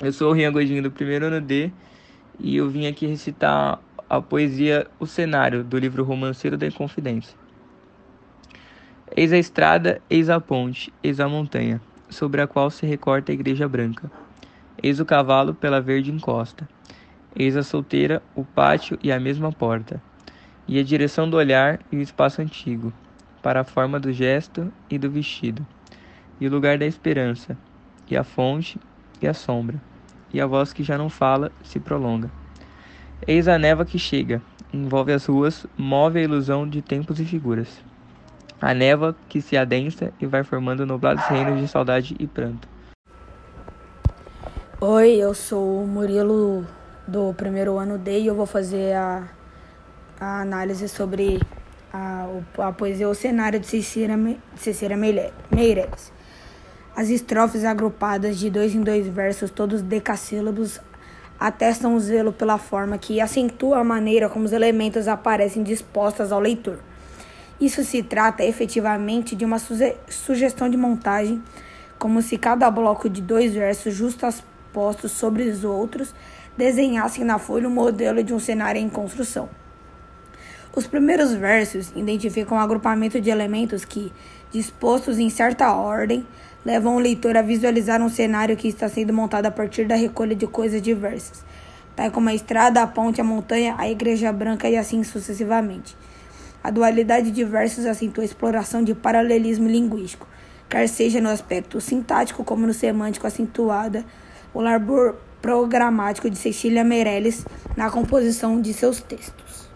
Eu sou o Rian Godinho do primeiro ano D e eu vim aqui recitar a poesia O Cenário do livro Romanceiro da Inconfidência. Eis a estrada, eis a ponte, eis a montanha, sobre a qual se recorta a igreja branca. Eis o cavalo pela verde encosta. Eis a solteira, o pátio e a mesma porta. E a direção do olhar e o espaço antigo, para a forma do gesto e do vestido. E o lugar da esperança, e a fonte e a sombra e a voz que já não fala se prolonga. Eis a neva que chega, envolve as ruas, move a ilusão de tempos e figuras. A neva que se adensa e vai formando nublados reinos de saudade e pranto. Oi, eu sou o Murilo do primeiro ano D e eu vou fazer a, a análise sobre a, a poesia O Cenário de Cecília, Cecília Meireles. As estrofes agrupadas de dois em dois versos, todos decassílabos, atestam o zelo pela forma que acentua a maneira como os elementos aparecem dispostos ao leitor. Isso se trata efetivamente de uma sugestão de montagem, como se cada bloco de dois versos postos sobre os outros desenhassem na folha o modelo de um cenário em construção. Os primeiros versos identificam um agrupamento de elementos que, dispostos em certa ordem, levam o leitor a visualizar um cenário que está sendo montado a partir da recolha de coisas diversas, tais como a estrada, a ponte, a montanha, a igreja branca e assim sucessivamente. A dualidade de versos acentua a exploração de paralelismo linguístico, quer seja no aspecto sintático como no semântico acentuada, o labor programático de Cecília Meirelles na composição de seus textos.